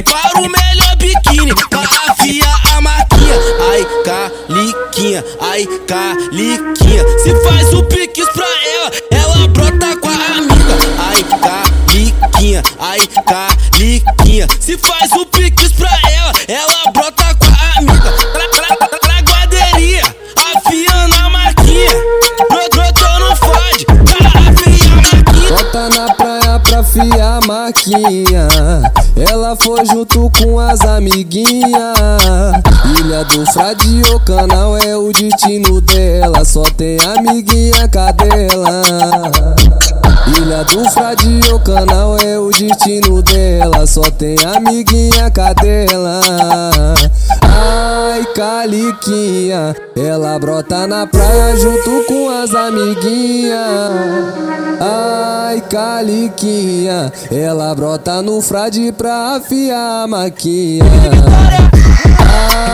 Prepara o melhor biquíni pra afiar a maquinha. Ai, caliquinha, ai, caliquinha. Se faz o piques pra ela, ela brota com a amiga. Ai, caliquinha, ai, caliquinha. Se faz o piques pra ela, ela Ela foi junto com as amiguinhas. Ilha do Frade, o canal é o destino dela. Só tem amiguinha cadela. Ilha do Frade, o canal é o destino dela. Só tem amiguinha cadela. Ai, caliquinha, ela brota na praia junto com as amiguinhas. Ai, caliquinha, ela brota no frade pra afiar a maquinha.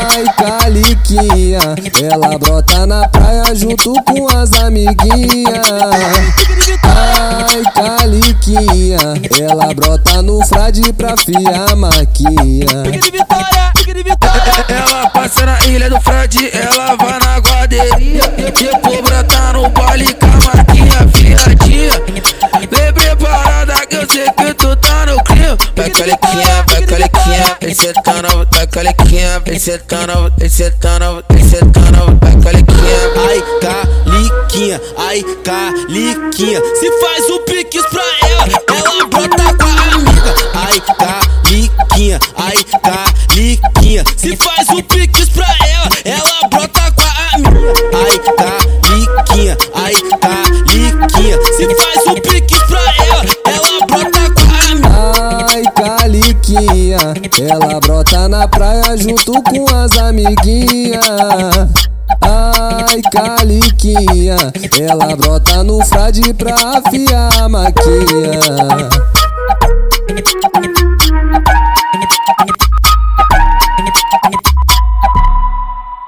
Ai, caliquinha, ela brota na praia junto com as amiguinhas. Ai, caliquinha, ela brota frade pra afiar a maquinha. Ela passa na ilha do Frade, ela vai na guarderia. Depois brota no baile com a maquinha viradinha. Vem preparada que eu sei que tu tá no clima. Vai calequinha, vai calequinha, vem sentando, vai calequinha, vem sentando, vem sentando, vem sentando, vai calequinha. Ai, caliquinha, ai, caliquinha. Se faz o piques pra ela, ela Se faz o piques pra ela, ela brota com a amiga. Ai, caliquinha, ai, caliquinha. Se faz o piques pra ela, ela brota com a amiga. Ai, caliquinha, ela brota na praia junto com as amiguinhas. Ai, caliquinha, ela brota no frade pra afiar a maquinha.